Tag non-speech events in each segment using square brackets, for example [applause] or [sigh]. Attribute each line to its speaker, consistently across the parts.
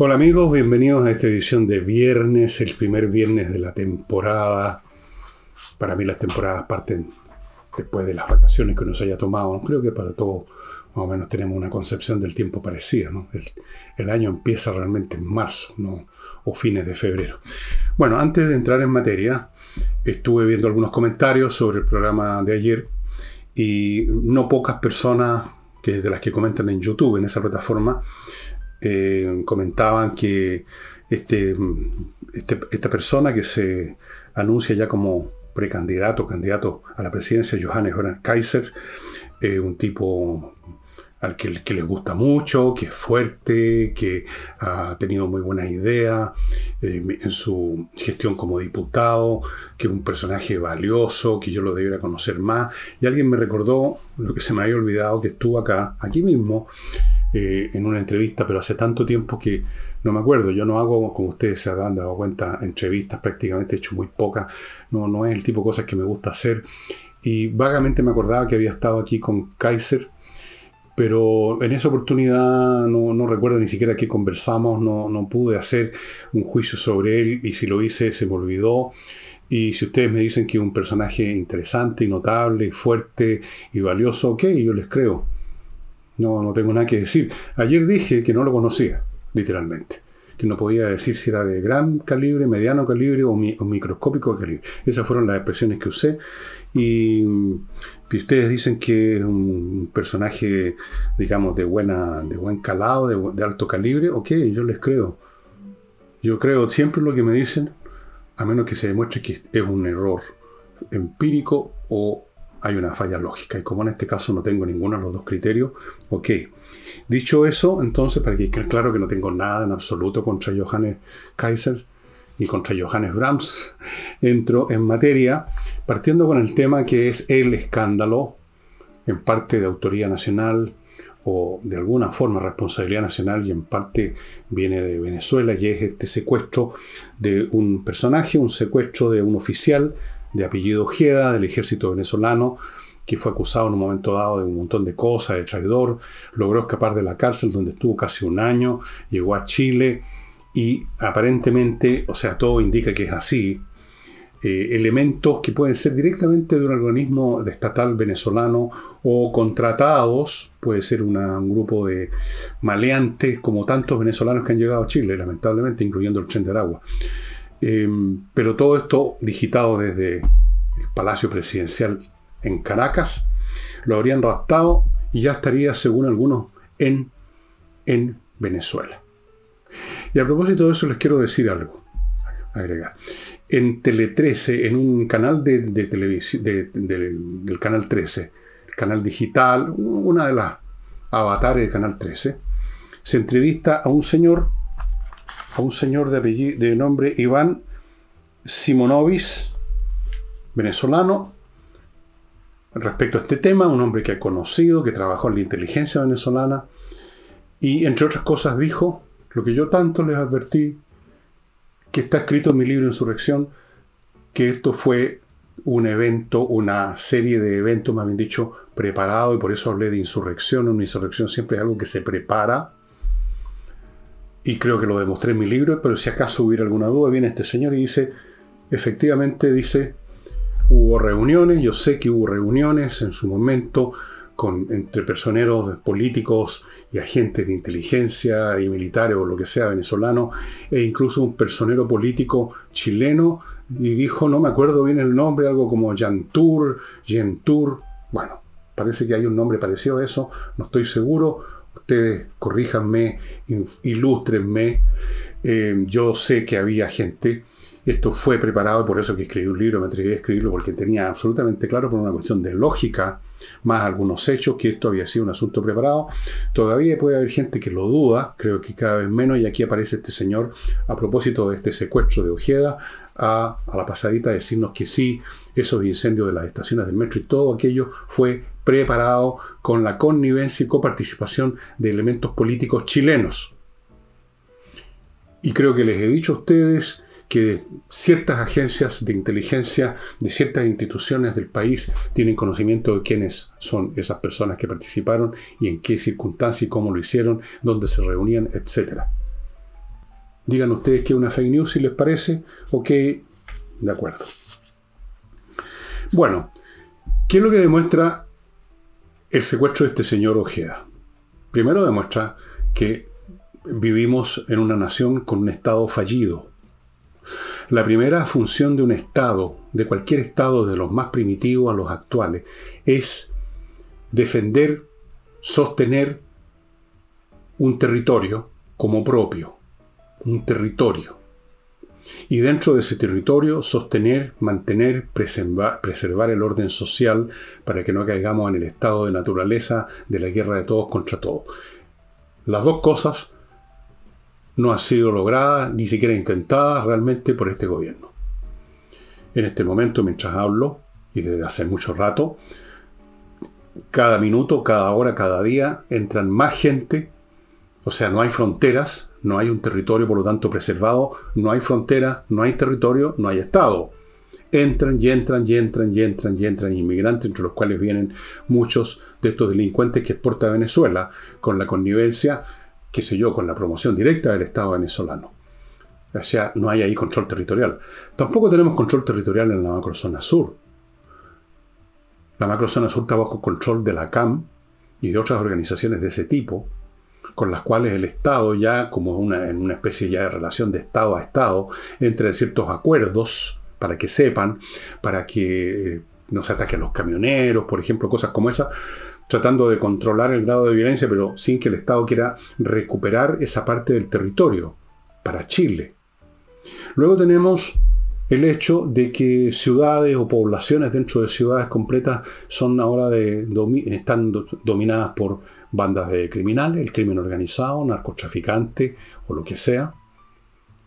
Speaker 1: Hola amigos, bienvenidos a esta edición de viernes, el primer viernes de la temporada. Para mí las temporadas parten después de las vacaciones que nos haya tomado. Creo que para todos más o menos tenemos una concepción del tiempo parecida. ¿no? El, año empieza realmente en marzo ¿no? o fines de febrero. Bueno, antes de entrar en materia, estuve viendo algunos comentarios sobre el programa de ayer y no pocas personas que, de las que comentan en YouTube, en esa plataforma, eh, comentaban que este, este, esta persona que se anuncia ya como precandidato, candidato a la presidencia, Johannes Kaiser, eh, un tipo al que, les gusta mucho, que es fuerte, que ha tenido muy buenas ideas eh, en su gestión como diputado, que es un personaje valioso, que yo lo debiera conocer más. Y alguien me recordó lo que se me había olvidado, que estuvo acá, aquí mismo, eh, en una entrevista, pero hace tanto tiempo que no me acuerdo. Yo no hago, como ustedes se habrán dado cuenta, entrevistas, prácticamente he hecho muy pocas. No, no es el tipo de cosas que me gusta hacer. Y vagamente me acordaba que había estado aquí con Kaiser pero en esa oportunidad no, recuerdo ni siquiera que conversamos, no, pude hacer un juicio sobre él y si lo hice se me olvidó. Y si ustedes me dicen que es un personaje interesante y notable fuerte y valioso, ok, yo les creo. No, tengo nada que decir. Ayer dije que no lo conocía, literalmente. Que no podía decir si era de gran calibre, mediano calibre o, microscópico calibre. Esas fueron las expresiones que usé. Y, ustedes dicen que es un personaje, digamos, de, buena, de buen calado, de, alto calibre, ok, yo les creo. Yo creo siempre lo que me dicen, a menos que se demuestre que es un error empírico o hay una falla lógica. Y como en este caso no tengo ninguno de los dos criterios, ok. Dicho eso, entonces, para que quede claro que no tengo nada en absoluto contra Johannes Kaiser, y contra Johannes Brahms, [laughs] entro en materia, partiendo con el tema que es el escándalo, en parte de autoría nacional o de alguna forma responsabilidad nacional y en parte viene de Venezuela, y es este secuestro de un personaje, un secuestro de un oficial de apellido Ojeda del ejército venezolano, que fue acusado en un momento dado de un montón de cosas, de traidor, logró escapar de la cárcel donde estuvo casi un año, llegó a Chile, y aparentemente, o sea, todo indica que es así, eh, elementos que pueden ser directamente de un organismo estatal venezolano o contratados, puede ser un grupo de maleantes como tantos venezolanos que han llegado a Chile, lamentablemente, incluyendo el tren de Aragua. Em, pero todo esto digitado desde el Palacio Presidencial en Caracas, lo habrían raptado y ya estaría, según algunos, en, en Venezuela. Y a propósito de eso les quiero decir algo, agregar. En Tele 13, en un canal de, televisión, del Canal 13, el canal digital, una de las avatares del Canal 13, se entrevista a un señor, a un señor de, nombre Iván Simonovis, venezolano, respecto a este tema, un hombre que ha conocido, que trabajó en la inteligencia venezolana, y entre otras cosas dijo lo que yo tanto les advertí, que está escrito en mi libro Insurrección, que esto fue un evento, una serie de eventos, más bien dicho, preparado, y por eso hablé de insurrección. Una insurrección siempre es algo que se prepara, y creo que lo demostré en mi libro, pero si acaso hubiera alguna duda, viene este señor y dice, efectivamente dice, hubo reuniones, yo sé que hubo reuniones en su momento con, entre personeros políticos y agentes de inteligencia y militares o lo que sea venezolano, e incluso un personero político chileno, y dijo, no me acuerdo bien el nombre, algo como Yantur, Yentur, bueno, parece que hay un nombre parecido a eso, no estoy seguro, ustedes corríjanme, ilústrenme, eh, yo sé que había gente, esto fue preparado, por eso que escribí un libro, me atreví a escribirlo porque tenía absolutamente claro por una cuestión de lógica, más algunos hechos, que esto había sido un asunto preparado. Todavía puede haber gente que lo duda, creo que cada vez menos, y aquí aparece este señor a propósito de este secuestro de Ojeda, a, a la pasadita decirnos que sí, esos incendios de las estaciones del metro y todo aquello fue preparado con la connivencia y coparticipación de elementos políticos chilenos. Y creo que les he dicho a ustedes que ciertas agencias de inteligencia de ciertas instituciones del país tienen conocimiento de quiénes son esas personas que participaron y en qué circunstancias y cómo lo hicieron, dónde se reunían, etc. Digan ustedes que es una fake news si les parece. Ok, de acuerdo. Bueno, ¿qué es lo que demuestra el secuestro de este señor Ojeda? Primero demuestra que vivimos en una nación con un Estado fallido. La primera función de un Estado, de cualquier Estado, de los más primitivos a los actuales, es defender, sostener un territorio como propio, un territorio. Y dentro de ese territorio sostener, mantener, preservar, el orden social para que no caigamos en el estado de naturaleza de la guerra de todos contra todos. Las dos cosas no han sido logradas, ni siquiera intentadas realmente por este gobierno. En este momento, mientras hablo, y desde hace mucho rato, cada minuto, cada hora, cada día, entran más gente, o sea, no hay fronteras, no hay un territorio por lo tanto preservado, no hay frontera, no hay territorio, no hay Estado. Entran y entran y entran y entran y entran inmigrantes, entre los cuales vienen muchos de estos delincuentes que exporta Venezuela, con la connivencia, qué sé yo, con la promoción directa del Estado venezolano. O sea, no hay ahí control territorial. Tampoco tenemos control territorial en la macrozona sur. La macrozona sur está bajo control de la CAM y de otras organizaciones de ese tipo, con las cuales el Estado ya, como una, en una especie ya de relación de Estado a Estado, entre ciertos acuerdos, para que sepan, para que eh, no se ataquen los camioneros, por ejemplo, cosas como esa, tratando de controlar el grado de violencia, pero sin que el Estado quiera recuperar esa parte del territorio para Chile. Luego tenemos el hecho de que ciudades o poblaciones dentro de ciudades completas son ahora de, están dominadas por bandas de criminales, el crimen organizado, narcotraficantes o lo que sea,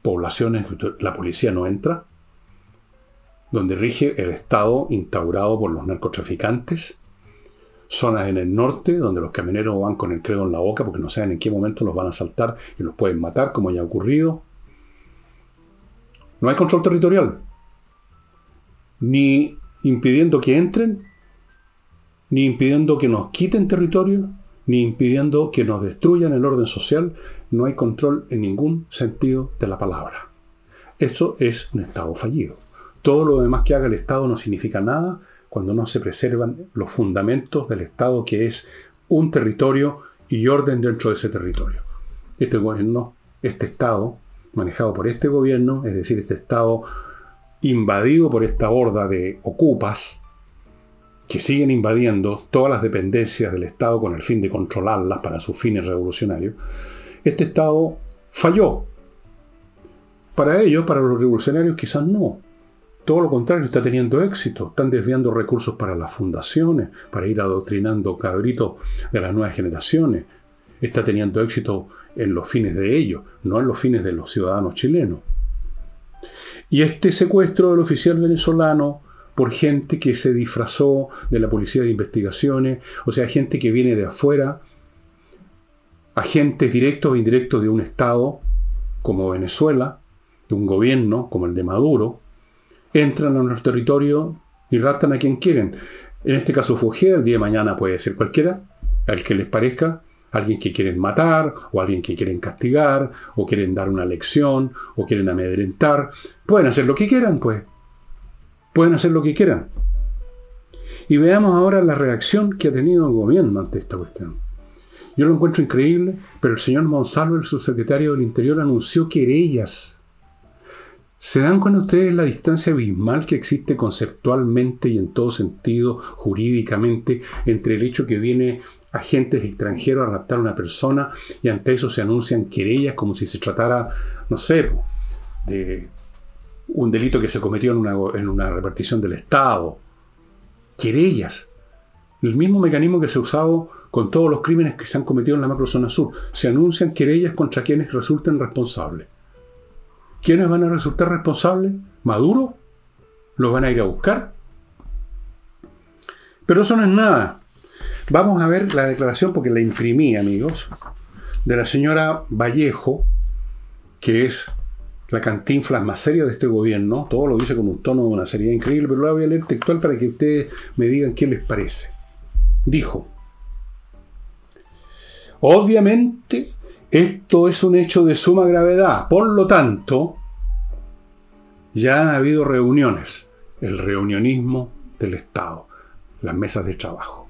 Speaker 1: poblaciones la policía no entra, donde rige el Estado instaurado por los narcotraficantes, zonas en el norte donde los camioneros van con el credo en la boca porque no saben en qué momento los van a saltar y los pueden matar, como ya ha ocurrido. No hay control territorial, ni impidiendo que entren, ni impidiendo que nos quiten territorio, ni impidiendo que nos destruyan el orden social, no hay control en ningún sentido de la palabra. Eso es un Estado fallido. Todo lo demás que haga el Estado no significa nada cuando no se preservan los fundamentos del Estado, que es un territorio y orden dentro de ese territorio. Este gobierno, este Estado, manejado por este gobierno, es decir, este Estado invadido por esta horda de ocupas, que siguen invadiendo todas las dependencias del Estado con el fin de controlarlas para sus fines revolucionarios, este Estado falló. Para ellos, para los revolucionarios, quizás no. Todo lo contrario, está teniendo éxito. Están desviando recursos para las fundaciones, para ir adoctrinando cabritos de las nuevas generaciones. Está teniendo éxito en los fines de ellos, no en los fines de los ciudadanos chilenos. Y este secuestro del oficial venezolano por gente que se disfrazó de la policía de investigaciones, o sea, gente que viene de afuera, agentes directos e indirectos de un Estado como Venezuela, de un gobierno como el de Maduro, entran a nuestro territorio y raptan a quien quieren. En este caso Fugé, el día de mañana puede ser cualquiera, al que les parezca, alguien que quieren matar, o alguien que quieren castigar, o quieren dar una lección, o quieren amedrentar. Pueden hacer lo que quieran, pues. Pueden hacer lo que quieran. Y veamos ahora la reacción que ha tenido el gobierno ante esta cuestión. Yo lo encuentro increíble, pero el señor Monsalvo, el subsecretario del Interior, anunció querellas. ¿Se dan cuenta ustedes la distancia abismal que existe conceptualmente y en todo sentido, jurídicamente, entre el hecho que viene agentes extranjeros a raptar a una persona y ante eso se anuncian querellas como si se tratara, no sé, de un delito que se cometió en una, en una repartición del Estado. Querellas. El mismo mecanismo que se ha usado con todos los crímenes que se han cometido en la macrozona sur. Se anuncian querellas contra quienes resulten responsables. ¿Quiénes van a resultar responsables? ¿Maduro? ¿Los van a ir a buscar? Pero eso no es nada. Vamos a ver la declaración, porque la imprimí, amigos, de la señora Vallejo, que es la cantinflas más seria de este gobierno, todo lo dice con un tono de una seriedad increíble, pero la voy a leer textual para que ustedes me digan qué les parece. Dijo, obviamente Esto es un hecho de suma gravedad. Por lo tanto, ya ha habido reuniones. El reunionismo del Estado. Las mesas de trabajo.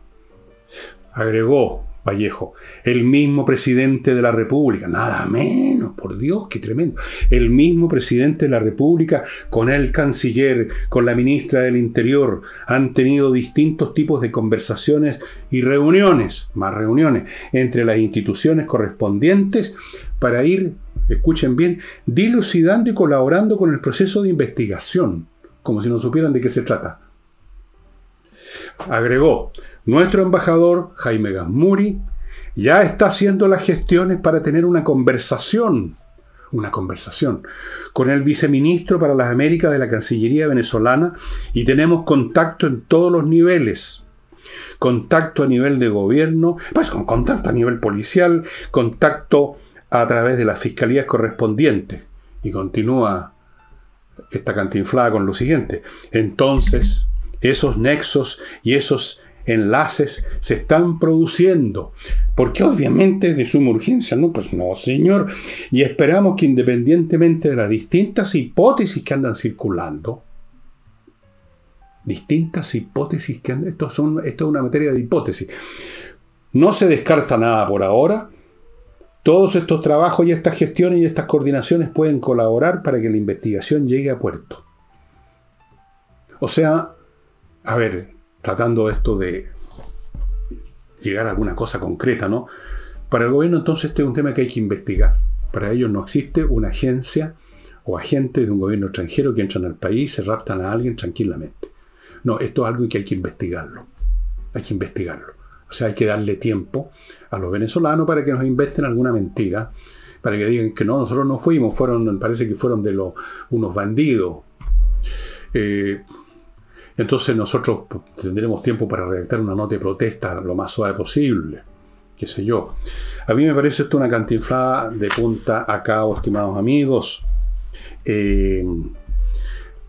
Speaker 1: Agregó Vallejo, el mismo presidente de la República, nada menos, por Dios, qué tremendo. El mismo presidente de la República con el canciller, con la ministra del Interior, han tenido distintos tipos de conversaciones y reuniones, más reuniones, entre las instituciones correspondientes para ir, escuchen bien, dilucidando y colaborando con el proceso de investigación, como si no supieran de qué se trata. Agregó, nuestro embajador, Jaime Gasmuri, ya está haciendo las gestiones para tener una conversación, una conversación con el viceministro para las Américas de la Cancillería venezolana y tenemos contacto en todos los niveles. Contacto a nivel de gobierno, pues con contacto a nivel policial, contacto a través de las fiscalías correspondientes. Y continúa esta cantinflada con lo siguiente. Entonces, esos nexos y esos enlaces se están produciendo. Porque obviamente es de suma urgencia, ¿no? Pues no, señor. Y esperamos que independientemente de las distintas hipótesis que andan circulando, distintas hipótesis que andan, esto, son, esto es una materia de hipótesis. No se descarta nada por ahora. Todos estos trabajos y estas gestiones y estas coordinaciones pueden colaborar para que la investigación llegue a puerto. O sea, a ver, tratando esto de llegar a alguna cosa concreta, ¿no? Para el gobierno entonces este es un tema que hay que investigar. Para ellos no existe una agencia o agente de un gobierno extranjero que entran al país y se raptan a alguien tranquilamente. No, esto es algo que hay que investigarlo. Hay que investigarlo. O sea, hay que darle tiempo a los venezolanos para que nos inventen alguna mentira, para que digan que no, nosotros no fuimos, fueron, parece que fueron de unos bandidos. Eh, entonces nosotros tendremos tiempo para redactar una nota de protesta lo más suave posible. Qué sé yo. A mí me parece esto una cantinflada de punta a estimados amigos. Eh,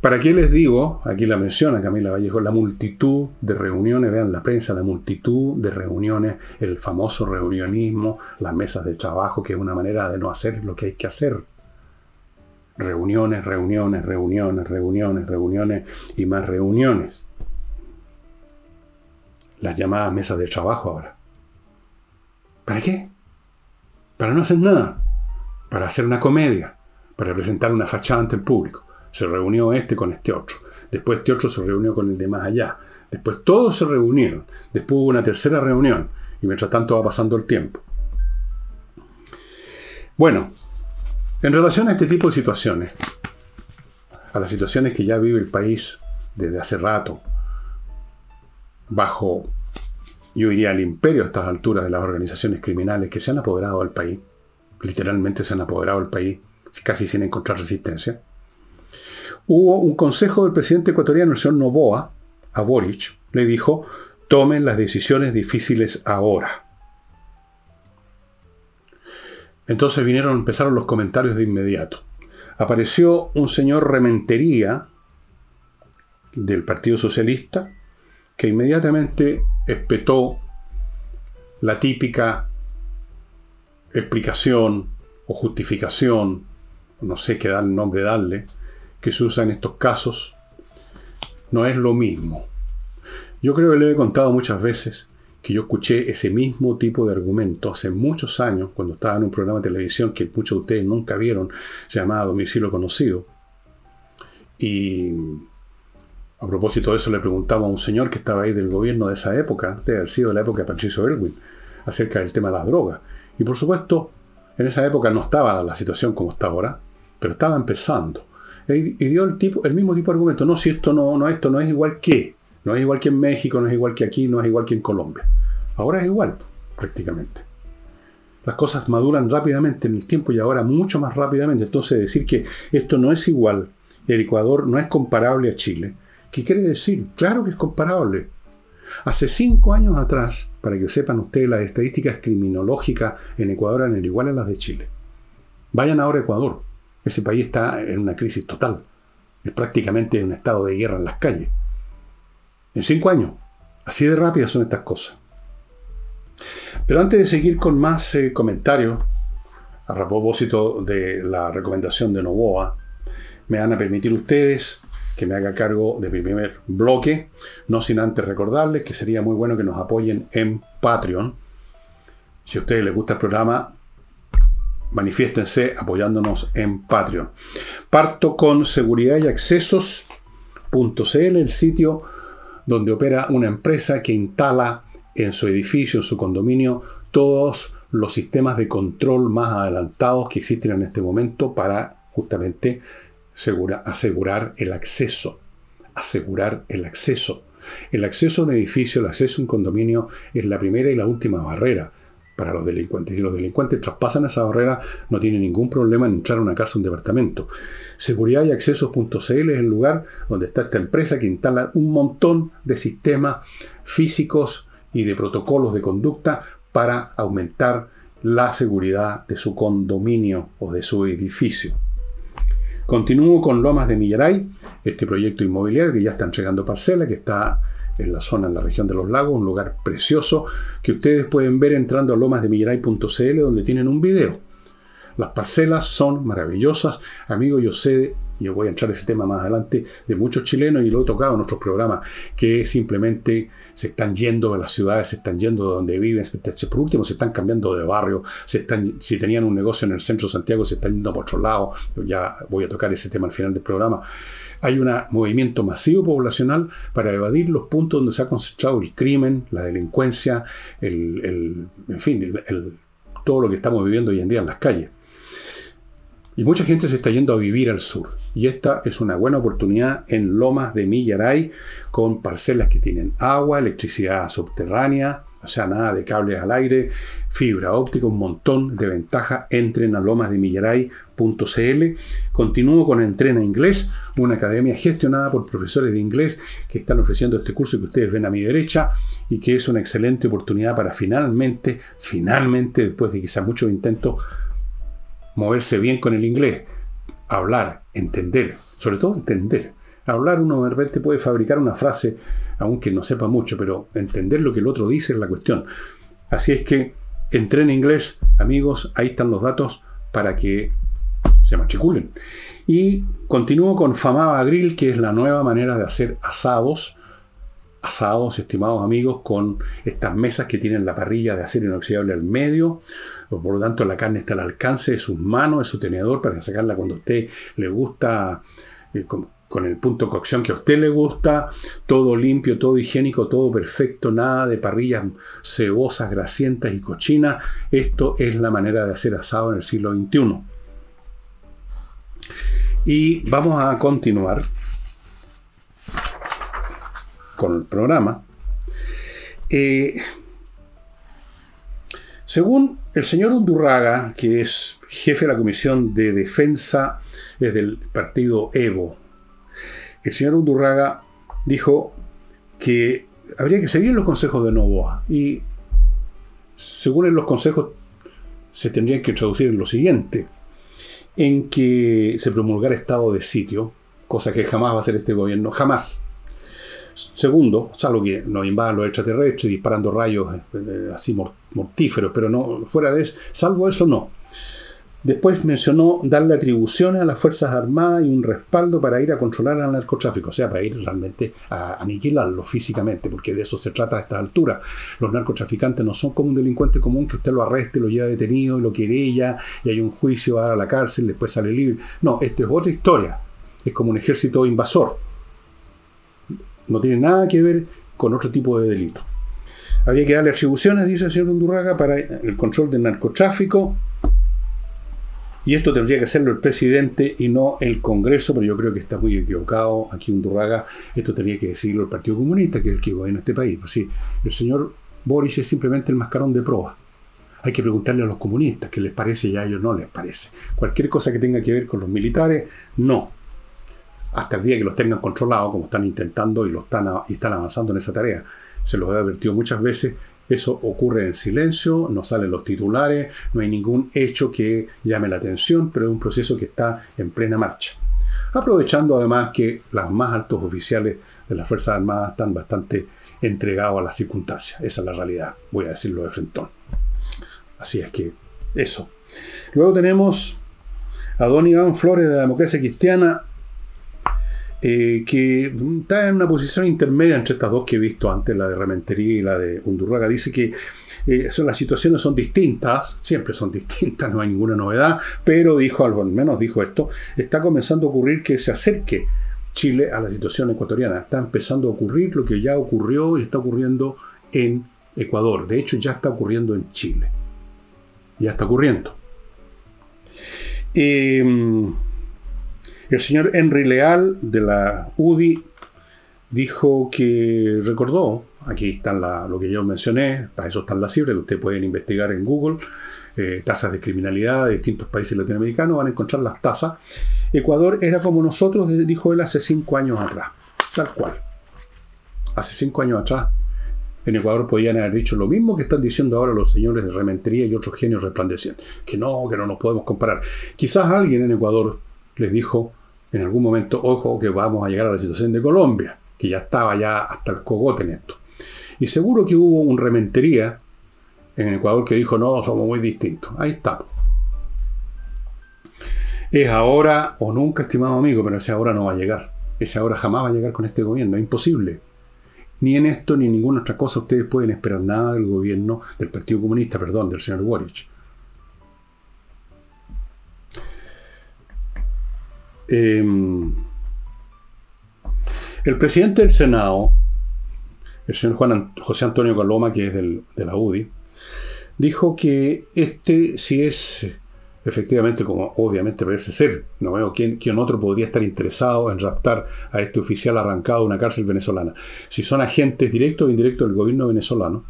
Speaker 1: ¿Para qué les digo? Aquí la menciona Camila Vallejo, la multitud de reuniones, vean la prensa, la multitud de reuniones, el famoso reunionismo, las mesas de trabajo, que es una manera de no hacer lo que hay que hacer reuniones, reuniones, reuniones, reuniones, reuniones y más reuniones. Las llamadas mesas de trabajo ahora. ¿Para qué? Para no hacer nada. Para hacer una comedia. Para presentar una fachada ante el público. Se reunió este con este otro. Después este otro se reunió con el de más allá. Después todos se reunieron. Después hubo una tercera reunión. Y mientras tanto va pasando el tiempo. Bueno, en relación a este tipo de situaciones, a las situaciones que ya vive el país desde hace rato, bajo, yo diría, el imperio a estas alturas de las organizaciones criminales que se han apoderado del país, literalmente se han apoderado del país, casi sin encontrar resistencia, hubo un consejo del presidente ecuatoriano, el señor Novoa, a Boric, le dijo, tomen las decisiones difíciles ahora. Entonces vinieron, empezaron los comentarios de inmediato. Apareció un señor Rementería del Partido Socialista que inmediatamente espetó la típica explicación o justificación, no sé qué nombre darle, que se usa en estos casos, no es lo mismo. Yo creo que le he contado muchas veces que yo escuché ese mismo tipo de argumento hace muchos años, cuando estaba en un programa de televisión que muchos de ustedes nunca vieron, se llamaba Domicilio Conocido. Y a propósito de eso le preguntaba a un señor que estaba ahí del gobierno de esa época, de haber sido de la época de Patricio Elwin, acerca del tema de las drogas. Y por supuesto, en esa época no estaba la situación como está ahora, pero estaba empezando. Y dio el, tipo, el mismo tipo de argumento. No, si esto no, no, esto no es igual que. No es igual que en México, no es igual que aquí, no es igual que en Colombia. Ahora es igual, prácticamente. Las cosas maduran rápidamente en el tiempo y ahora mucho más rápidamente. Entonces decir que esto no es igual, el Ecuador no es comparable a Chile, ¿qué quiere decir? Claro que es comparable. Hace cinco años atrás, para que sepan ustedes, las estadísticas criminológicas en Ecuador eran igual a las de Chile. Vayan ahora a Ecuador. Ese país está en una crisis total. Es prácticamente un estado de guerra en las calles. En cinco años. Así de rápidas son estas cosas. Pero antes de seguir con más eh, comentarios, a propósito de la recomendación de Novoa, me van a permitir ustedes que me haga cargo de mi primer bloque, no sin antes recordarles que sería muy bueno que nos apoyen en Patreon. Si a ustedes les gusta el programa, manifiéstense apoyándonos en Patreon. Parto con seguridad y el sitio donde opera una empresa que instala en su edificio, en su condominio, todos los sistemas de control más adelantados que existen en este momento para justamente asegurar el acceso. Asegurar el acceso. El acceso a un edificio, el acceso a un condominio es la primera y la última barrera para los delincuentes. Y los delincuentes traspasan esa barrera, no tienen ningún problema en entrar a una casa un departamento. Seguridad y accesos.cl es el lugar donde está esta empresa que instala un montón de sistemas físicos y de protocolos de conducta para aumentar la seguridad de su condominio o de su edificio. Continúo con Lomas de Millaray, este proyecto inmobiliario que ya está entregando parcela, que está en la zona, en la región de los lagos, un lugar precioso que ustedes pueden ver entrando a lomasdemillaray.cl donde tienen un video. Las parcelas son maravillosas. Amigo, yo sé, yo voy a entrar a ese tema más adelante, de muchos chilenos y lo he tocado en otros programas, que simplemente se están yendo de las ciudades, se están yendo de donde viven, por último se están cambiando de barrio, se están, si tenían un negocio en el centro de Santiago, se están yendo por otro lado, ya voy a tocar ese tema al final del programa. Hay un movimiento masivo poblacional para evadir los puntos donde se ha concentrado el crimen, la delincuencia, el, en fin, todo lo que estamos viviendo hoy en día en las calles. Y mucha gente se está yendo a vivir al sur. Y esta es una buena oportunidad en Lomas de Millaray, con parcelas que tienen agua, electricidad subterránea, o sea, nada de cables al aire, fibra óptica, un montón de ventajas. Entren a lomasdemillaray.cl. Continúo con Entrena Inglés, una academia gestionada por profesores de inglés que están ofreciendo este curso que ustedes ven a mi derecha y que es una excelente oportunidad para finalmente, finalmente, después de quizás muchos intentos, moverse bien con el inglés, hablar, entender, sobre todo entender. Hablar uno de repente puede fabricar una frase, aunque no sepa mucho, pero entender lo que el otro dice es la cuestión. Así es que entré en inglés, amigos, ahí están los datos para que se matriculen. Y continúo con Famaba Grill, que es la nueva manera de hacer asados asados, estimados amigos, con estas mesas que tienen la parrilla de acero inoxidable al medio. Por lo tanto, la carne está al alcance de sus manos, de su tenedor, para sacarla cuando a usted le gusta, eh, con, con, el punto de cocción que a usted le gusta. Todo limpio, todo higiénico, todo perfecto, nada de parrillas cebosas, grasientas y cochinas. Esto es la manera de hacer asado en el siglo XXI. Y vamos a continuar con el programa. Eh, según el señor Undurraga, que es jefe de la Comisión de Defensa desde el partido Evo, el señor Undurraga dijo que habría que seguir los consejos de Novoa y según los consejos se tendrían que traducir en lo siguiente, en que se promulgara estado de sitio, cosa que jamás va a hacer este gobierno, jamás. Segundo, salvo que nos invadan los extraterrestres disparando rayos eh, eh, así mortíferos, pero no fuera de eso, salvo eso no. Después mencionó darle atribuciones a las Fuerzas Armadas y un respaldo para ir a controlar al narcotráfico, o sea, para ir realmente a aniquilarlo físicamente, porque de eso se trata a esta altura. Los narcotraficantes no son como un delincuente común que usted lo arreste, lo lleva detenido, lo querella, y hay un juicio, va a dar a la cárcel, después sale libre. No, esto es otra historia. Es como un ejército invasor no tiene nada que ver con otro tipo de delito. Había que darle atribuciones, dice el señor Undurraga, para el control del narcotráfico. Y esto tendría que hacerlo el presidente y no el Congreso, pero yo creo que está muy equivocado aquí Undurraga. Esto tendría que decirlo el Partido Comunista, que es el que gobierna este país. Pues sí, el señor Boris es simplemente el mascarón de proa. Hay que preguntarle a los comunistas qué les parece y a ellos no les parece. Cualquier cosa que tenga que ver con los militares, no hasta el día que los tengan controlados, como están intentando y, lo están, están avanzando en esa tarea. Se los he advertido muchas veces, eso ocurre en silencio, no salen los titulares, no hay ningún hecho que llame la atención, pero es un proceso que está en plena marcha. Aprovechando además que los más altos oficiales de las Fuerzas Armadas están bastante entregados a las circunstancias. Esa es la realidad, voy a decirlo de frentón. Así es que eso. Luego tenemos a don Iván Flores de la democracia cristiana, eh, que está en una posición intermedia entre estas dos que he visto antes, la de Rementería y la de Undurraga. Dice que eh, son, las situaciones son distintas, siempre son [laughs] distintas, no hay ninguna novedad, pero dijo, al menos dijo esto, está comenzando a ocurrir que se acerque Chile a la situación ecuatoriana. Está empezando a ocurrir lo que ya ocurrió y está ocurriendo en Ecuador. De hecho, ya está ocurriendo en Chile. Ya está ocurriendo. Em, el señor Henry Leal de la UDI dijo que recordó, aquí están lo que yo mencioné, para eso están las cifras que ustedes pueden investigar en Google, eh, tasas de criminalidad de distintos países latinoamericanos, van a encontrar las tasas. Ecuador era como nosotros, dijo él, hace cinco años atrás, tal cual. Hace cinco años atrás en Ecuador podían haber dicho lo mismo que están diciendo ahora los señores de Rementería y otros genios resplandecientes, que no, que no nos podemos comparar. Quizás alguien en Ecuador les dijo en algún momento, ojo, que vamos a llegar a la situación de Colombia, que ya estaba ya hasta el cogote en esto. Y seguro que hubo un Rementería en Ecuador que dijo, no, somos muy distintos. Ahí está. Es ahora o nunca, estimado amigo, pero ese ahora no va a llegar. Ese ahora jamás va a llegar con este gobierno, es imposible. Ni en esto ni en ninguna otra cosa ustedes pueden esperar nada del gobierno, del Partido Comunista, perdón, del señor Boric. Em, el presidente del Senado, el señor José Antonio Coloma, que es de la UDI, dijo que este, si es efectivamente, como obviamente parece ser, no veo quién, quién, otro podría estar interesado en raptar a este oficial arrancado de una cárcel venezolana. Si son agentes directos o indirectos del gobierno venezolano,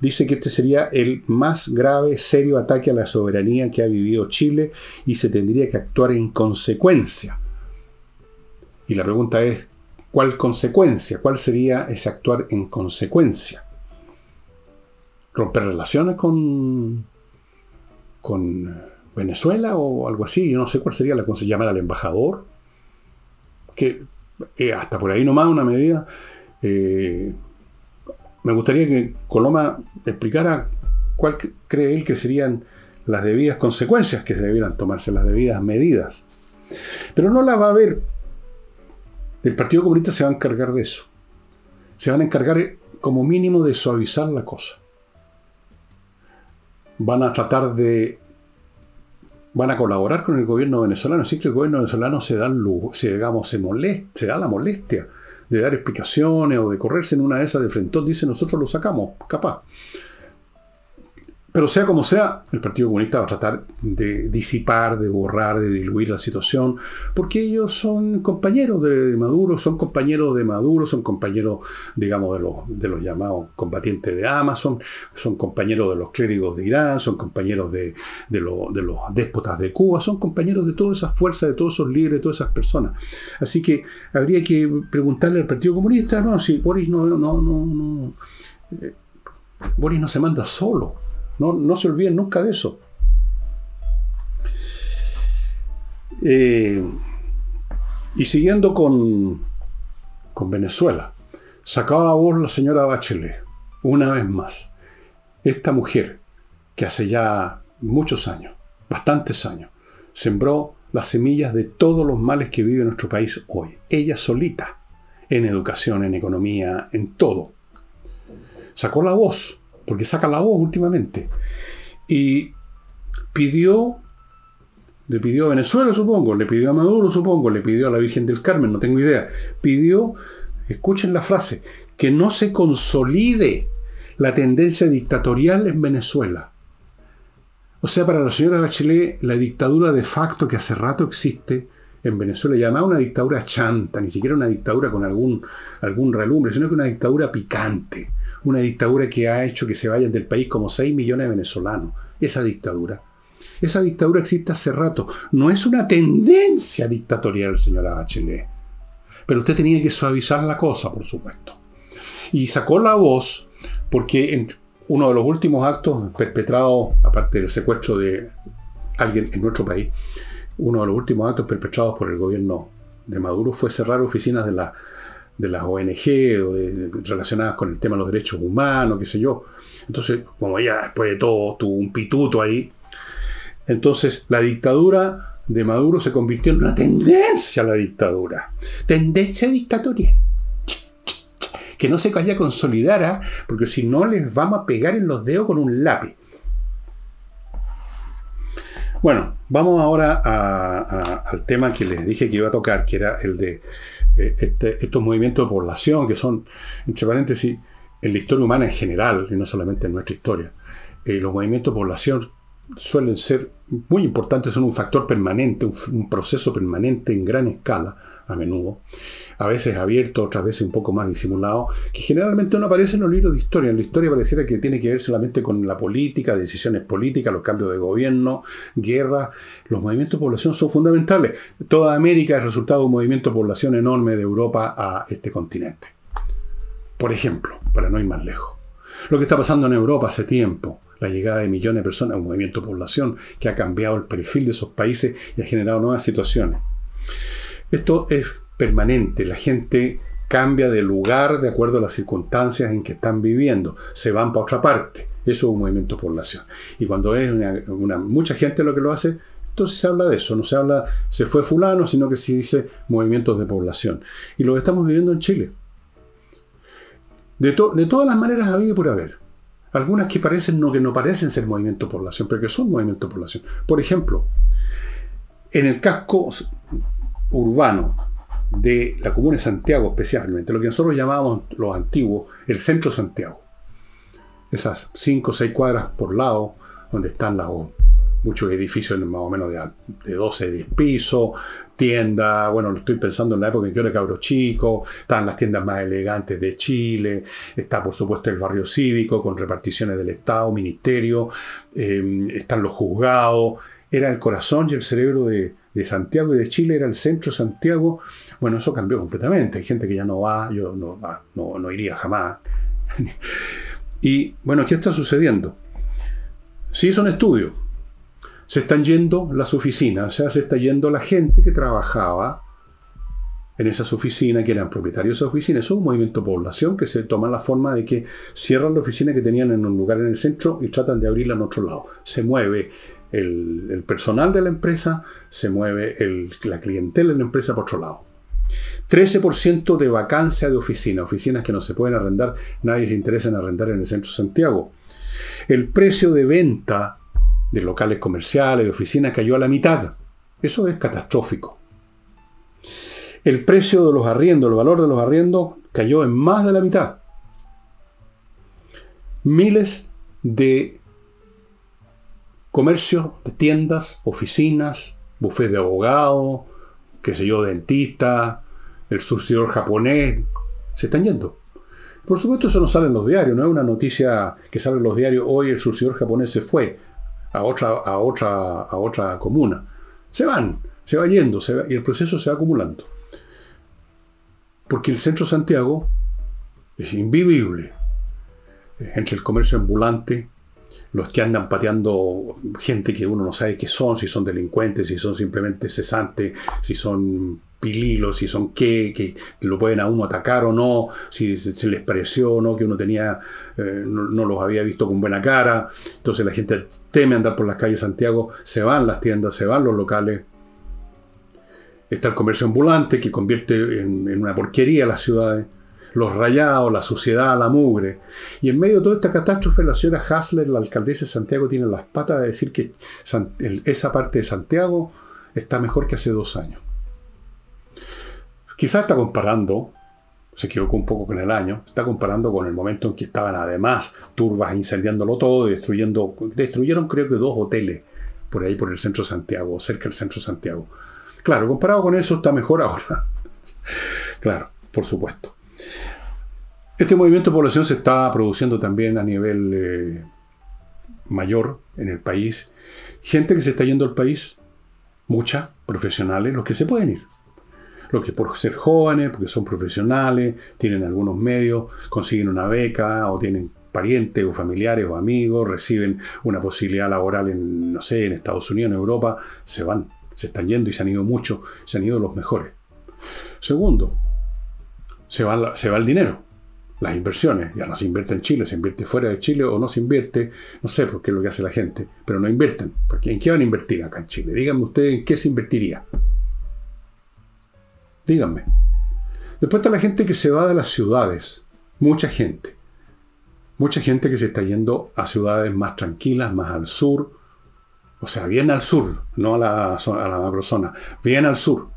Speaker 1: dice que este sería el más grave, serio ataque a la soberanía que ha vivido Chile y se tendría que actuar en consecuencia. Y la pregunta es, ¿cuál consecuencia? ¿Cuál sería ese actuar en consecuencia? ¿Romper relaciones con... con Venezuela o algo así, yo no sé cuál sería la cosa, llamar al embajador, que eh, hasta por ahí nomás una medida. Eh, me gustaría que Coloma explicara cuál cree él que serían las debidas consecuencias que se debieran tomarse, las debidas medidas. Pero no la va a haber. El Partido Comunista se va a encargar de eso. Se van a encargar como mínimo de suavizar la cosa. Van a tratar de van a colaborar con el gobierno venezolano. Así que el gobierno venezolano se da, se, digamos, se, se da la molestia de dar explicaciones o de correrse en una de esas de frente. Dice, nosotros lo sacamos, capaz. Pero sea como sea, el Partido Comunista va a tratar de disipar, de borrar, de diluir la situación, porque ellos son compañeros de Maduro, son compañeros de Maduro, son compañeros, digamos, de los, llamados combatientes de Amazon, son compañeros de los clérigos de Irán, son compañeros de, los déspotas de Cuba, son compañeros de todas esas fuerzas, de todos esos líderes, de todas esas personas. Así que habría que preguntarle al Partido Comunista, no, si Boris no eh, Boris no se manda solo. No, se olviden nunca de eso. Eh, y siguiendo con, con Venezuela, sacaba a voz la señora Bachelet, una vez más. Esta mujer, que hace ya muchos años, bastantes años, sembró las semillas de todos los males que vive nuestro país hoy. Ella solita, en educación, en economía, en todo. Sacó la voz porque saca la voz últimamente. Y pidió, le pidió a Venezuela, supongo, le pidió a Maduro, supongo, le pidió a la Virgen del Carmen, no tengo idea. Pidió, escuchen la frase, que no se consolide la tendencia dictatorial en Venezuela. O sea, para la señora Bachelet, la dictadura de facto que hace rato existe en Venezuela, llamada una dictadura chanta, ni siquiera una dictadura con algún, algún relumbre, sino que una dictadura picante una dictadura que ha hecho que se vayan del país como 6 millones de venezolanos. Esa dictadura. Esa dictadura existe hace rato. No es una tendencia dictatorial, señora Bachelet. Pero usted tenía que suavizar la cosa, por supuesto. Y sacó la voz porque en uno de los últimos actos perpetrados, aparte del secuestro de alguien en nuestro país, uno de los últimos actos perpetrados por el gobierno de Maduro fue cerrar oficinas de la de las ONG o relacionadas con el tema de los derechos humanos, qué sé yo. Entonces, como ella después de todo tuvo un pituto ahí, Entonces, la dictadura de Maduro se convirtió en una tendencia a la dictadura. Tendencia dictatorial. Que no se haya consolidara, porque si no les vamos a pegar en los dedos con un lápiz. Bueno, vamos ahora al tema que les dije que iba a tocar, que era el de eh, este, estos movimientos de población, que son, entre paréntesis, en la historia humana en general, y no solamente en nuestra historia. Eh, los movimientos de población suelen ser muy importantes, son un factor permanente, un, proceso permanente en gran escala, a menudo, a veces abierto, otras veces un poco más disimulado, que generalmente no aparece en los libros de historia. En la historia pareciera que tiene que ver solamente con la política, decisiones políticas, los cambios de gobierno, guerra. Los movimientos de población son fundamentales. Toda América es resultado de un movimiento de población enorme de Europa a este continente. Por ejemplo, para no ir más lejos. Lo que está pasando en Europa hace tiempo, la llegada de millones de personas, un movimiento de población que ha cambiado el perfil de esos países y ha generado nuevas situaciones. Esto es permanente, la gente cambia de lugar de acuerdo a las circunstancias en que están viviendo, se van para otra parte. Eso es un movimiento de población. Y cuando es una, mucha gente lo que lo hace, entonces se habla de eso, no se habla se fue fulano, sino que se dice movimientos de población. Y lo estamos viviendo en Chile. De, de todas las maneras había por haber. Algunas que parecen no, que no parecen ser movimiento de población, pero que son movimiento de población. Por ejemplo, en el casco urbano de la comuna de Santiago especialmente, lo que nosotros llamábamos los antiguos, el centro Santiago. Esas cinco o seis cuadras por lado, donde están las muchos edificios más o menos de, de 12, 10 pisos, tiendas, bueno, lo estoy pensando en la época en que yo era cabro chico, están las tiendas más elegantes de Chile, está por supuesto el barrio cívico con reparticiones del Estado, ministerio, em, están los juzgados, era el corazón y el cerebro de, Santiago y de Chile, era el centro de Santiago. Bueno, eso cambió completamente, hay gente que ya no va, yo no, no, no iría jamás. [laughs] y bueno, ¿qué está sucediendo? Sí, es un estudio se están yendo las oficinas, o sea, se está yendo la gente que trabajaba en esas oficinas, que eran propietarios de esas oficinas. Es un movimiento de población que se toma la forma de que cierran la oficina que tenían en un lugar en el centro y tratan de abrirla en otro lado. Se mueve el, personal de la empresa, se mueve la clientela de la empresa por otro lado. 13% de vacancia de oficina, oficinas que no se pueden arrendar, nadie se interesa en arrendar en el centro de Santiago. El precio de venta de locales comerciales, de oficinas, cayó a la mitad. Eso es catastrófico. El precio de los arriendos, el valor de los arriendos, cayó en más de la mitad. Miles de comercios, de tiendas, oficinas, bufés de abogado, qué sé yo, dentista, el surcidor japonés, se están yendo. Por supuesto, eso no sale en los diarios, no es una noticia que sale en los diarios, hoy el surcidor japonés se fue a otra, a otra, a otra comuna. Se van, se va yendo, se y el proceso se va acumulando. Porque el centro de Santiago es invivible. Entre el comercio ambulante, los que andan pateando gente que uno no sabe qué son, si son delincuentes, si son simplemente cesantes, si son pililos, si son qué, que lo pueden a uno atacar o no, si se, les pareció o no, que uno tenía, eh, no, los había visto con buena cara. Entonces la gente teme andar por las calles de Santiago, se van las tiendas, se van los locales. Está el comercio ambulante que convierte en, en una porquería las ciudades los rayados, la suciedad, la mugre. Y en medio de toda esta catástrofe, la señora Hasler, la alcaldesa de Santiago, tiene las patas de decir que esa parte de Santiago está mejor que hace dos años. Quizás está comparando, se equivocó un poco con el año, está comparando con el momento en que estaban además turbas incendiándolo todo destruyendo, destruyeron creo que dos hoteles por ahí por el centro de Santiago, cerca del centro de Santiago. Claro, comparado con eso está mejor ahora. [laughs] claro, por supuesto. Este movimiento de población se está produciendo también a nivel eh, mayor en el país. Gente que se está yendo al país, mucha, profesionales, los que se pueden ir. Los que por ser jóvenes, porque son profesionales, tienen algunos medios, consiguen una beca o tienen parientes o familiares o amigos, reciben una posibilidad laboral en, no sé, en Estados Unidos, en Europa, se van, se están yendo y se han ido muchos, se han ido los mejores. Segundo, se va, se va el dinero las inversiones. Ya no se invierte en Chile, se invierte fuera de Chile o no se invierte, no sé por qué es lo que hace la gente, pero no invierten. Porque ¿En qué van a invertir acá en Chile? Díganme ustedes en qué se invertiría. Díganme. Después está la gente que se va de las ciudades. Mucha gente. Mucha gente que se está yendo a ciudades más tranquilas, más al sur. O sea, bien al sur, no a la, a la macrozona. Bien al sur.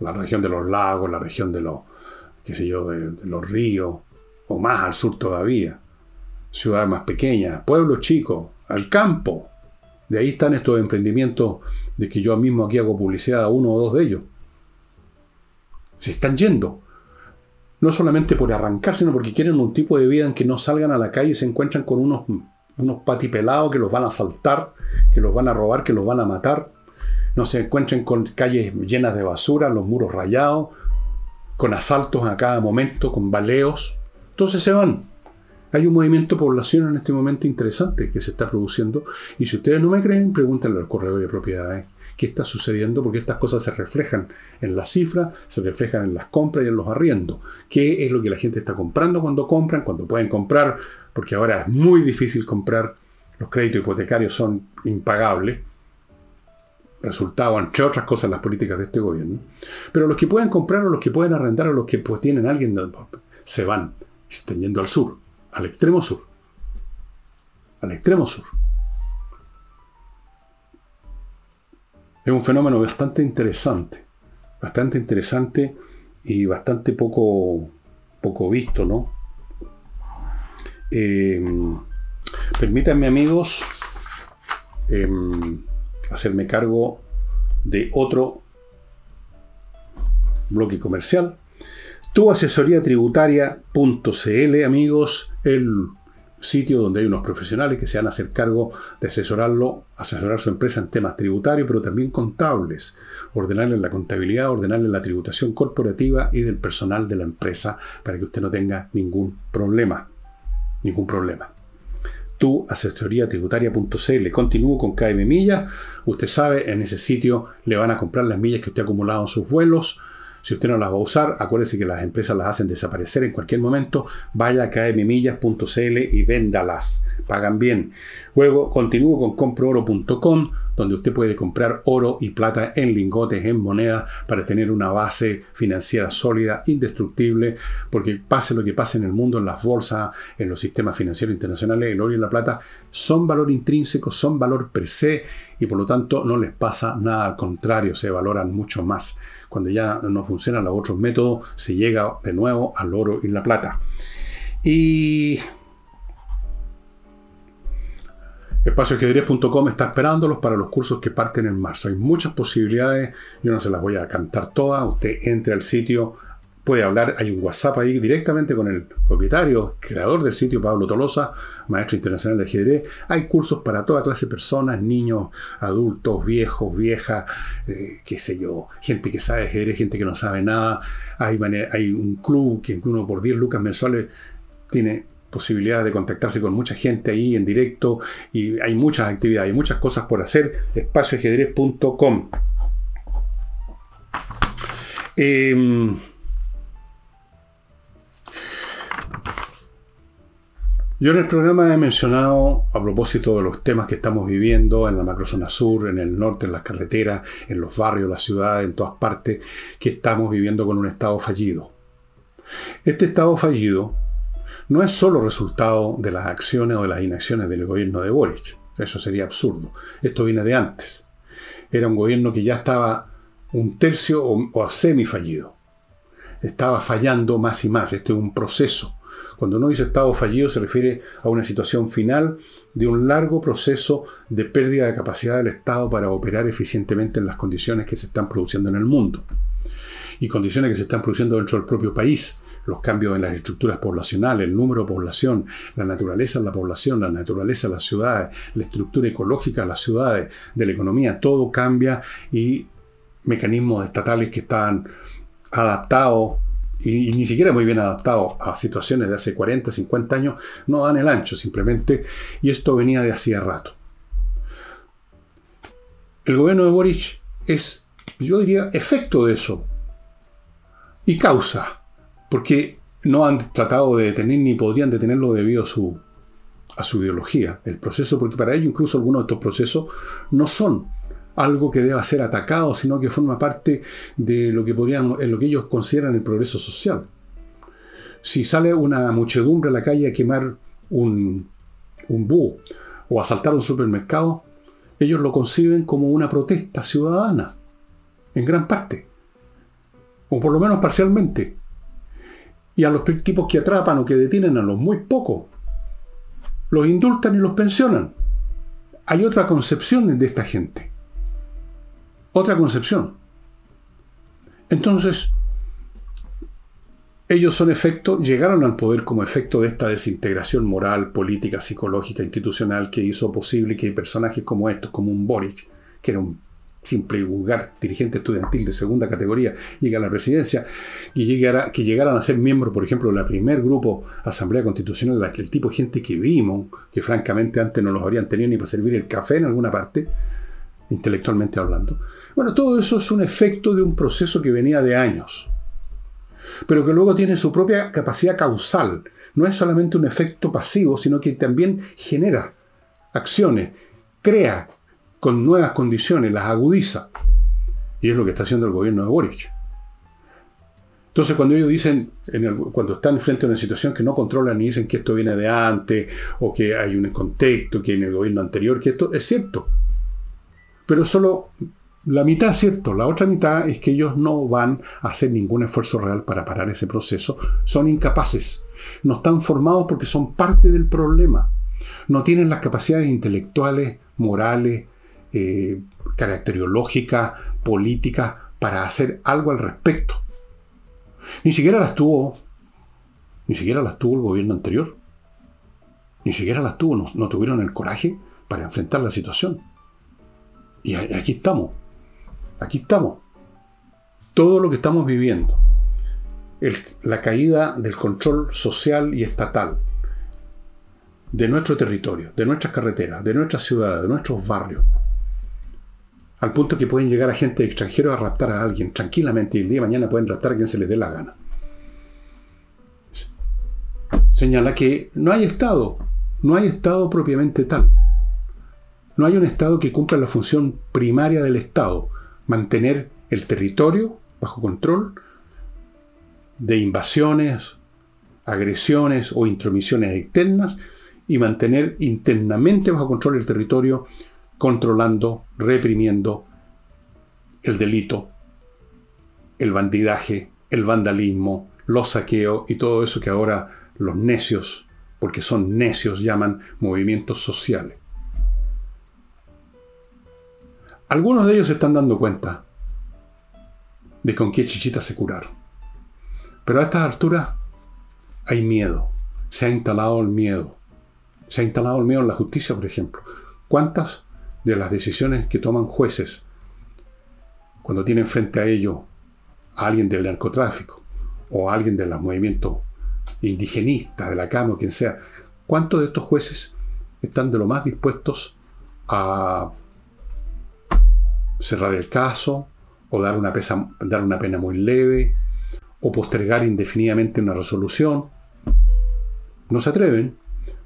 Speaker 1: La región de los lagos, la región de los, qué sé yo, de los ríos, o más al sur todavía, ciudades más pequeñas, pueblos chicos, al campo. De ahí están estos emprendimientos de que yo mismo aquí hago publicidad a uno o dos de ellos. Se están yendo. No solamente por arrancar, sino porque quieren un tipo de vida en que no salgan a la calle y se encuentran con unos, unos patipelados que los van a asaltar, que los van a robar, que los van a matar. No se encuentren con calles llenas de basura, los muros rayados, con asaltos a cada momento, con baleos. Entonces se van. Hay un movimiento de población en este momento interesante que se está produciendo. Y si ustedes no me creen, pregúntenle al corredor de propiedades qué está sucediendo, porque estas cosas se reflejan en la cifra, se reflejan en las compras y en los arriendos. ¿Qué es lo que la gente está comprando cuando compran, cuando pueden comprar? Porque ahora es muy difícil comprar. Los créditos hipotecarios son impagables. Resultado, entre otras cosas, las políticas de este gobierno. Pero los que pueden comprar o los que pueden arrendar o los que pues tienen alguien se van están yendo al sur, al extremo sur. Al extremo sur. Es un fenómeno bastante interesante. Bastante interesante y bastante poco, poco visto, ¿no? Em, permítanme, amigos, em, hacerme cargo de otro bloque comercial tu asesoría tributaria.cl, amigos, el sitio donde hay unos profesionales que se van a hacer cargo de asesorarlo, asesorar su empresa en temas tributarios, pero también contables, ordenarle la contabilidad, ordenarle la tributación corporativa y del personal de la empresa para que usted no tenga ningún problema. Ningún problema. Tributaria.cl. Continúo con KM Millas. Usted sabe, en ese sitio le van a comprar las millas que usted ha acumulado en sus vuelos si usted no las va a usar, acuérdese que las empresas las hacen desaparecer en cualquier momento. Vaya a kmmillas.cl y véndalas. Pagan bien. Luego continúo con comprooro.com, donde usted puede comprar oro y plata en lingotes, en moneda, para tener una base financiera sólida, indestructible, porque pase lo que pase en el mundo, en las bolsas, en los sistemas financieros internacionales, el oro y la plata son valor intrínseco, son valor per se, y por lo tanto no les pasa nada, al contrario, se valoran mucho más. Cuando ya no funcionan los otros métodos, se llega de nuevo al oro y la plata. Y espacioajedrez.com está esperándolos para los cursos que parten en marzo. Hay muchas posibilidades, yo no se las voy a cantar todas. Usted entre al sitio, puede hablar, hay un WhatsApp ahí directamente con el propietario, creador del sitio, Pablo Tolosa, maestro internacional de ajedrez. Hay cursos para toda clase de personas, niños, adultos, viejos, viejas, eh, qué sé yo, gente que sabe ajedrez, gente que no sabe nada. Hay, hay un club que uno por 10 lucas mensuales tiene posibilidad de contactarse con mucha gente ahí en directo y hay muchas actividades, hay muchas cosas por hacer. espacioajedrez.com. Eh, Yo en el programa he mencionado, a propósito de los temas que estamos viviendo en la macrozona sur, en el norte, en las carreteras, en los barrios, las ciudades, en todas partes, que estamos viviendo con un Estado fallido. Este Estado fallido no es solo resultado de las acciones o de las inacciones del gobierno de Boric. Eso sería absurdo. Esto viene de antes. Era un gobierno que ya estaba un tercio o, o semi fallido. Estaba fallando más y más. Esto es un proceso cuando uno dice estado fallido se refiere a una situación final de un largo proceso de pérdida de capacidad del Estado para operar eficientemente en las condiciones que se están produciendo en el mundo. Y condiciones que se están produciendo dentro del propio país los cambios en las estructuras poblacionales, el número de población, la naturaleza de la población, la naturaleza de las ciudades, la estructura ecológica de las ciudades, de la economía, todo cambia y mecanismos estatales que están adaptados y, ni siquiera muy bien adaptado a situaciones de hace 40, 50 años, no dan el ancho simplemente, y esto venía de hacía rato. El gobierno de Boric es, yo diría, efecto de eso y causa, porque no han tratado de detener ni podrían detenerlo debido a su, a su ideología. El proceso, porque para ellos incluso algunos de estos procesos no son algo que deba ser atacado, sino que forma parte de lo que podrían, en lo que ellos consideran el progreso social. Si sale una muchedumbre a la calle a quemar un, un búho o asaltar un supermercado, ellos lo conciben como una protesta ciudadana, en gran parte, o por lo menos parcialmente. Y a los tipos que atrapan o que detienen a los muy pocos, los indultan y los pensionan. Hay otra concepción de esta gente. Otra concepción. Entonces, ellos son efecto, llegaron al poder como efecto de esta desintegración moral, política, psicológica, institucional que hizo posible que personajes como estos, como un Boric, que era un simple y vulgar dirigente estudiantil de segunda categoría, llegue a la presidencia y llegara, que llegaran a ser miembros, por ejemplo, de la primer grupo Asamblea Constitucional, el tipo de gente que vimos, que francamente antes no los habrían tenido ni para servir el café en alguna parte, intelectualmente hablando. Bueno, todo eso es un efecto de un proceso que venía de años pero que luego tiene su propia capacidad causal. No es solamente un efecto pasivo, sino que también genera acciones, crea con nuevas condiciones, las agudiza. Y es lo que está haciendo el gobierno de Boric. Entonces, cuando ellos dicen, cuando están frente a una situación que no controlan y dicen que esto viene de antes, o que hay un contexto, que en el gobierno anterior, que esto es cierto. Pero solo la mitad es cierto, la otra mitad es que ellos no van a hacer ningún esfuerzo real para parar ese proceso, son incapaces, no están formados porque son parte del problema, no tienen las capacidades intelectuales, morales, eh, caracteriológicas, políticas para hacer algo al respecto. Ni siquiera las tuvo, ni siquiera las tuvo el gobierno anterior, ni siquiera las tuvo, no tuvieron el coraje para enfrentar la situación. Y aquí estamos aquí estamos. Todo lo que estamos viviendo, la caída del control social y estatal de nuestro territorio, de nuestras carreteras, de nuestras ciudades, de nuestros barrios, al punto que pueden llegar a gente extranjera a raptar a alguien tranquilamente y el día de mañana pueden raptar a quien se les dé la gana. Señala que no hay Estado, no hay Estado propiamente tal. No hay un Estado que cumpla la función primaria del Estado, mantener el territorio bajo control de invasiones, agresiones o intromisiones externas y mantener internamente bajo control el territorio, controlando, reprimiendo el delito, el bandidaje, el vandalismo, los saqueos y todo eso que ahora los necios, porque son necios, llaman movimientos sociales. Algunos de ellos se están dando cuenta de con qué chichitas se curaron. Pero a estas alturas hay miedo. Se ha instalado el miedo. Se ha instalado el miedo en la justicia, por ejemplo. ¿Cuántas de las decisiones que toman jueces cuando tienen frente a ellos a alguien del narcotráfico o a alguien de los movimientos indigenistas, de la cama o quien sea, cuántos de estos jueces están de lo más dispuestos a cerrar el caso, o dar una, dar una pena muy leve, o postergar indefinidamente una resolución. No se atreven,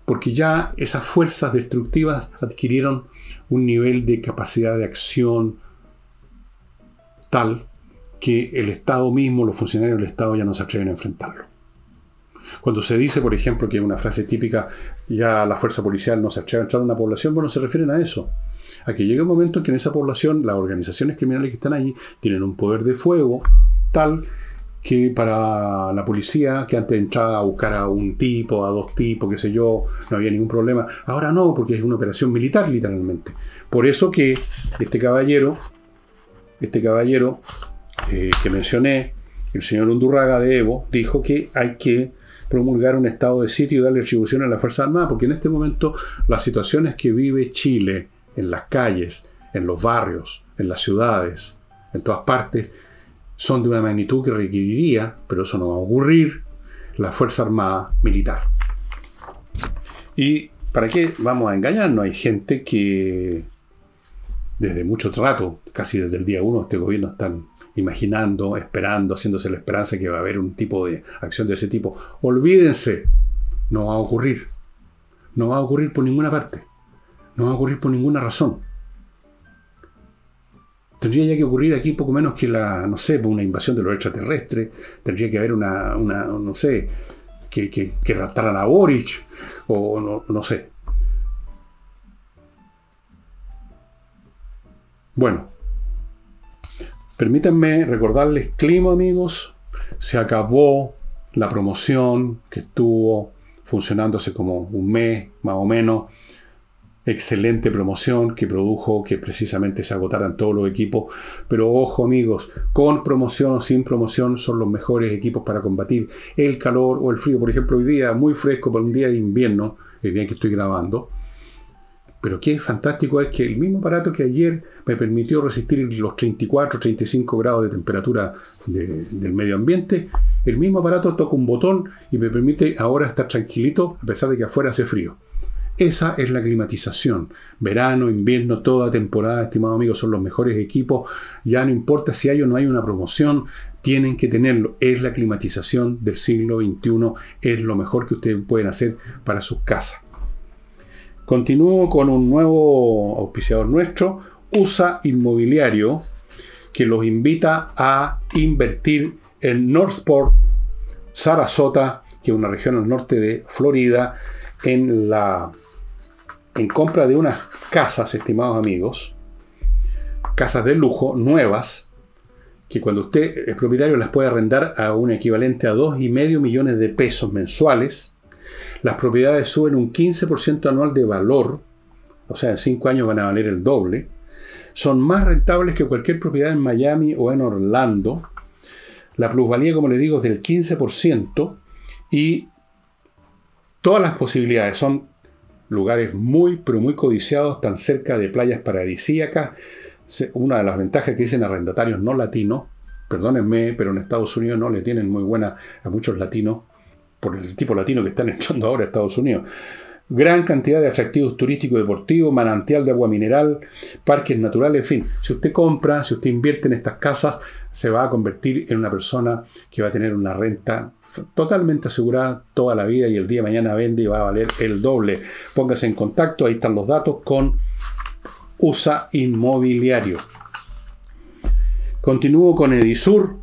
Speaker 1: porque ya esas fuerzas destructivas adquirieron un nivel de capacidad de acción tal que el Estado mismo, los funcionarios del Estado ya no se atreven a enfrentarlo. Cuando se dice, por ejemplo, que una frase típica, ya la fuerza policial no se atreve a entrar a una población, bueno, se refieren a eso a que llegue un momento en que en esa población las organizaciones criminales que están allí tienen un poder de fuego tal que para la policía, que antes entraba a buscar a un tipo, a dos tipos, qué sé yo, no había ningún problema. Ahora no, porque es una operación militar literalmente. Por eso que este caballero, este caballero eh, que mencioné, el señor Undurraga de Evo, dijo que hay que promulgar un estado de sitio y darle atribución a la Fuerza Armada, porque en este momento las situaciones que vive Chile, en las calles, en los barrios, en las ciudades, en todas partes, son de una magnitud que requeriría, pero eso no va a ocurrir, la Fuerza Armada Militar. ¿Y para qué vamos a engañarnos? Hay gente que, desde mucho trato, casi desde el día uno, este gobierno están imaginando, esperando, haciéndose la esperanza que va a haber un tipo de acción de ese tipo. Olvídense, no va a ocurrir. No va a ocurrir por ninguna parte. No va a ocurrir por ninguna razón. Tendría ya que ocurrir aquí poco menos que la, no sé, una invasión de los extraterrestres. Tendría que haber una, una no sé, que, que, raptaran a Boric. O no, no sé. Bueno, permítanme recordarles, clima amigos, se acabó la promoción que estuvo funcionando hace como un mes más o menos excelente promoción que produjo que precisamente se agotaran todos los equipos. Pero ojo amigos, con promoción o sin promoción son los mejores equipos para combatir el calor o el frío. Por ejemplo, hoy día muy fresco para un día de invierno, el día que estoy grabando. Pero qué fantástico es que el mismo aparato que ayer me permitió resistir los 34, 35 grados de temperatura del medio ambiente, el mismo aparato toca un botón y me permite ahora estar tranquilito a pesar de que afuera hace frío. Esa es la climatización. Verano, invierno, toda temporada, estimados amigos, son los mejores equipos. Ya no importa si hay o no hay una promoción, tienen que tenerlo. Es la climatización del siglo XXI, es lo mejor que ustedes pueden hacer para sus casas. Continúo con un nuevo auspiciador nuestro, USA Inmobiliario, que los invita a invertir en Northport, Sarasota, que es una región al norte de Florida, en la en compra de unas casas, estimados amigos, casas de lujo, nuevas, que cuando usted es propietario las puede arrendar a un equivalente a 2,5 millones de pesos mensuales. Las propiedades suben un 15% anual de valor, o sea, en 5 años van a valer el doble. Son más rentables que cualquier propiedad en Miami o en Orlando. La plusvalía, como le digo, es del 15% y todas las posibilidades son lugares muy, pero muy codiciados, tan cerca de playas paradisíacas. Una de las ventajas que dicen arrendatarios no latinos, perdónenme, pero en Estados Unidos no le tienen muy buena a muchos latinos, por el tipo latino que están [laughs] echando ahora a Estados Unidos. Gran cantidad de atractivos turísticos deportivos, manantial de agua mineral, parques naturales, en fin. Si usted compra, si usted invierte en estas casas, se va a convertir en una persona que va a tener una renta totalmente asegurada toda la vida y el día de mañana vende y va a valer el doble. Póngase en contacto, ahí están los datos con USA Inmobiliario. Continúo con Edisur,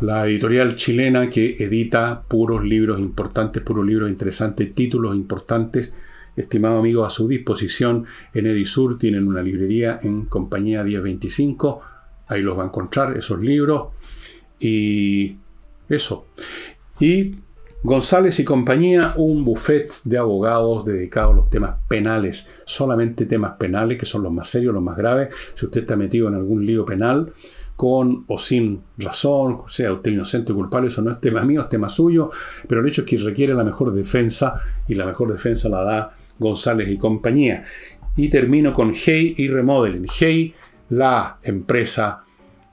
Speaker 1: la editorial chilena que edita puros libros importantes, puros libros interesantes, títulos importantes. Estimado amigo, a su disposición en Edisur tienen una librería en compañía 1025. Ahí los va a encontrar esos libros. Y eso. Y González y compañía, un buffet de abogados dedicado a los temas penales, solamente temas penales, que son los más serios, los más graves. Si usted está metido en algún lío penal, con o sin razón, sea usted inocente o culpable, eso no es tema mío, es tema suyo, pero el hecho es que requiere la mejor defensa y la mejor defensa la da González y compañía. Y termino con Hey y Remodeling. Hey, la empresa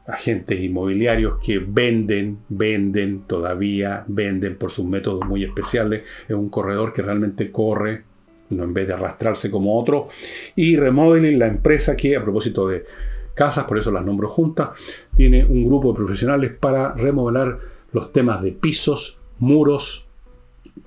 Speaker 1: agentes inmobiliarios que venden, venden, todavía venden por sus métodos muy especiales. Es un corredor que realmente corre, no en vez de arrastrarse como otro. Y Remodeling, la empresa que, a propósito de casas, por eso las nombro juntas, tiene un grupo de profesionales para remodelar los temas de pisos, muros,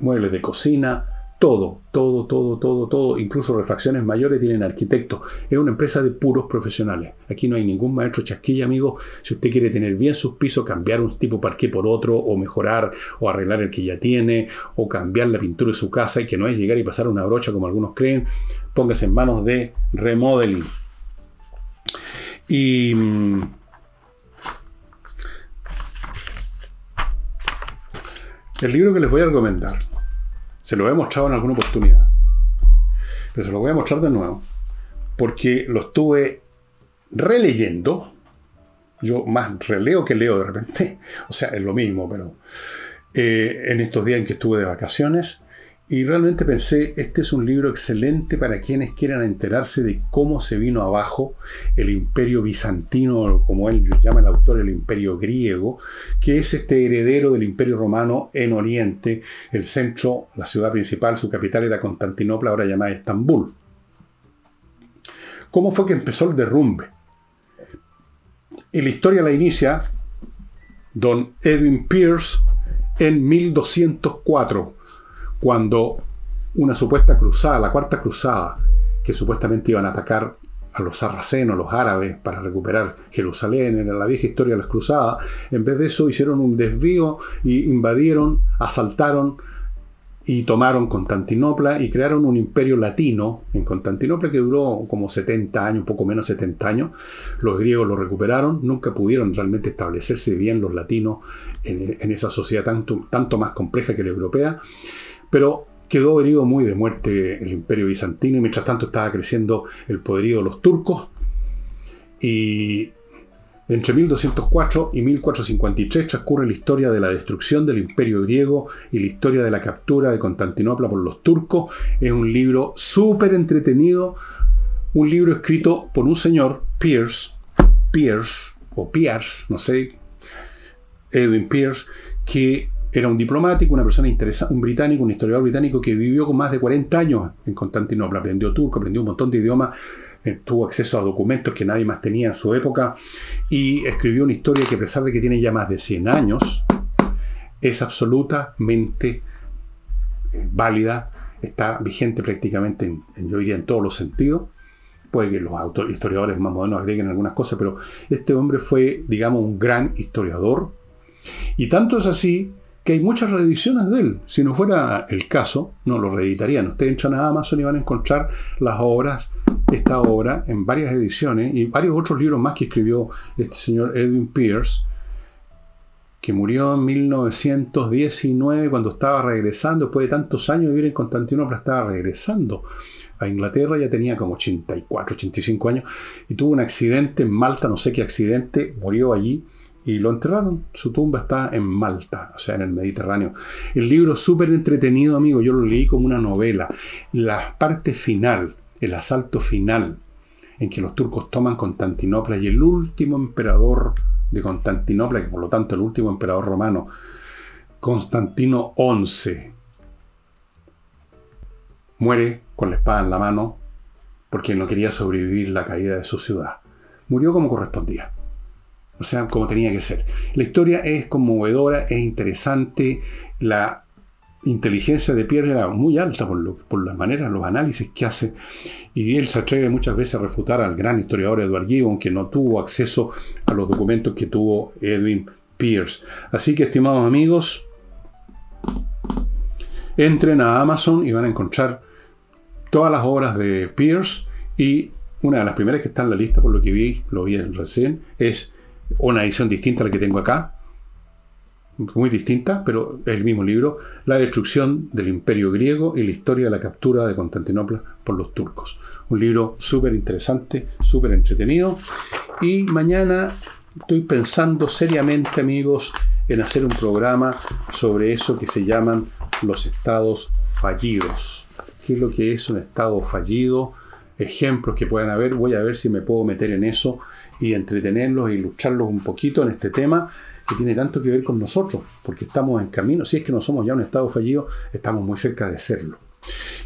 Speaker 1: muebles de cocina, todo, todo, todo, todo, todo, incluso refacciones mayores tienen arquitectos. Es una empresa de puros profesionales. Aquí no hay ningún maestro chasquilla, amigo. Si usted quiere tener bien sus pisos, cambiar un tipo parqué por otro, o mejorar, o arreglar el que ya tiene, o cambiar la pintura de su casa, y que no es llegar y pasar una brocha como algunos creen, póngase en manos de remodeling. Y. Mm, el libro que les voy a recomendar se lo he mostrado en alguna oportunidad. Pero se lo voy a mostrar de nuevo. Porque lo estuve releyendo. Yo más releo que leo de repente. [laughs] O sea, es lo mismo, pero eh, en estos días en que estuve de vacaciones. Y realmente pensé, este es un libro excelente para quienes quieran enterarse de cómo se vino abajo el imperio bizantino, como él llama el autor, el imperio griego, que es este heredero del imperio romano en Oriente. El centro, la ciudad principal, su capital era Constantinopla, ahora llamada Estambul. ¿Cómo fue que empezó el derrumbe? Y la historia la inicia don Edwin Pierce en 1204, cuando una supuesta cruzada, la cuarta cruzada, que supuestamente iban a atacar a los sarracenos, los árabes, para recuperar Jerusalén, en la vieja historia de las cruzadas, en vez de eso hicieron un desvío y invadieron, asaltaron y tomaron Constantinopla y crearon un imperio latino en Constantinopla que duró como 70 años, un poco menos 70 años. Los griegos lo recuperaron, nunca pudieron realmente establecerse bien los latinos en, esa sociedad tanto, tanto más compleja que la europea, pero quedó herido muy de muerte el imperio bizantino y mientras tanto estaba creciendo el poderío de los turcos y entre 1204 y 1453 transcurre la historia de la destrucción del imperio griego y la historia de la captura de Constantinopla por los turcos. Es un libro súper entretenido, un libro escrito por un señor, Pierce, Pierce, o Pierce, no sé, Edwin Pierce, que era un diplomático, una persona interesante, un británico, un historiador británico que vivió con más de 40 años en Constantinopla, aprendió turco, aprendió un montón de idiomas eh, tuvo acceso a documentos que nadie más tenía en su época y escribió una historia que a pesar de que tiene ya más de 100 años, es absolutamente eh, válida, está vigente prácticamente en, yo diría en todos los sentidos. Puede que los historiadores más modernos agreguen algunas cosas, pero este hombre fue, digamos, un gran historiador. Y tanto es así que hay muchas reediciones de él. Si no fuera el caso, no lo reeditarían. Ustedes entran a Amazon y van a encontrar las obras esta obra en varias ediciones y varios otros libros más que escribió este señor Edwin Pierce, que murió en 1919 cuando estaba regresando, después de tantos años de vivir en Constantinopla, estaba regresando a Inglaterra, ya tenía como 84, 85 años, y tuvo un accidente en Malta, no sé qué accidente, murió allí y lo enterraron. Su tumba está en Malta, o sea, en el Mediterráneo. El libro súper entretenido, amigo, yo lo leí como una novela. La parte final, el asalto final en que los turcos toman Constantinopla y el último emperador de Constantinopla, que por lo tanto el último emperador romano, Constantino XI, muere con la espada en la mano porque no quería sobrevivir la caída de su ciudad. Murió como correspondía. O sea, como tenía que ser. La historia es conmovedora, es interesante, la inteligencia de Pierre era muy alta por, lo, por las maneras, los análisis que hace. Y él se atreve muchas veces a refutar al gran historiador Edward Gibbon, que no tuvo acceso a los documentos que tuvo Edwin Pierce. Así que, estimados amigos, entren a Amazon y van a encontrar todas las obras de Pierce. Y una de las primeras que está en la lista, por lo que vi, lo vi recién, es una edición distinta a la que tengo acá, muy distinta, pero el mismo libro, La destrucción del imperio griego y la historia de la captura de Constantinopla por los turcos. Un libro súper interesante, súper entretenido. Y mañana estoy pensando seriamente, amigos, en hacer un programa sobre eso que se llaman los estados fallidos. ¿Qué es lo que es un estado fallido? Ejemplos que puedan haber. Voy a ver si me puedo meter en eso y entretenerlos ilustrarlos un poquito en este tema que tiene tanto que ver con nosotros, porque estamos en camino, si es que no somos ya un estado fallido, estamos muy cerca de serlo.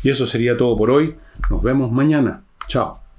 Speaker 1: Y eso sería todo por hoy. Nos vemos mañana. Chao.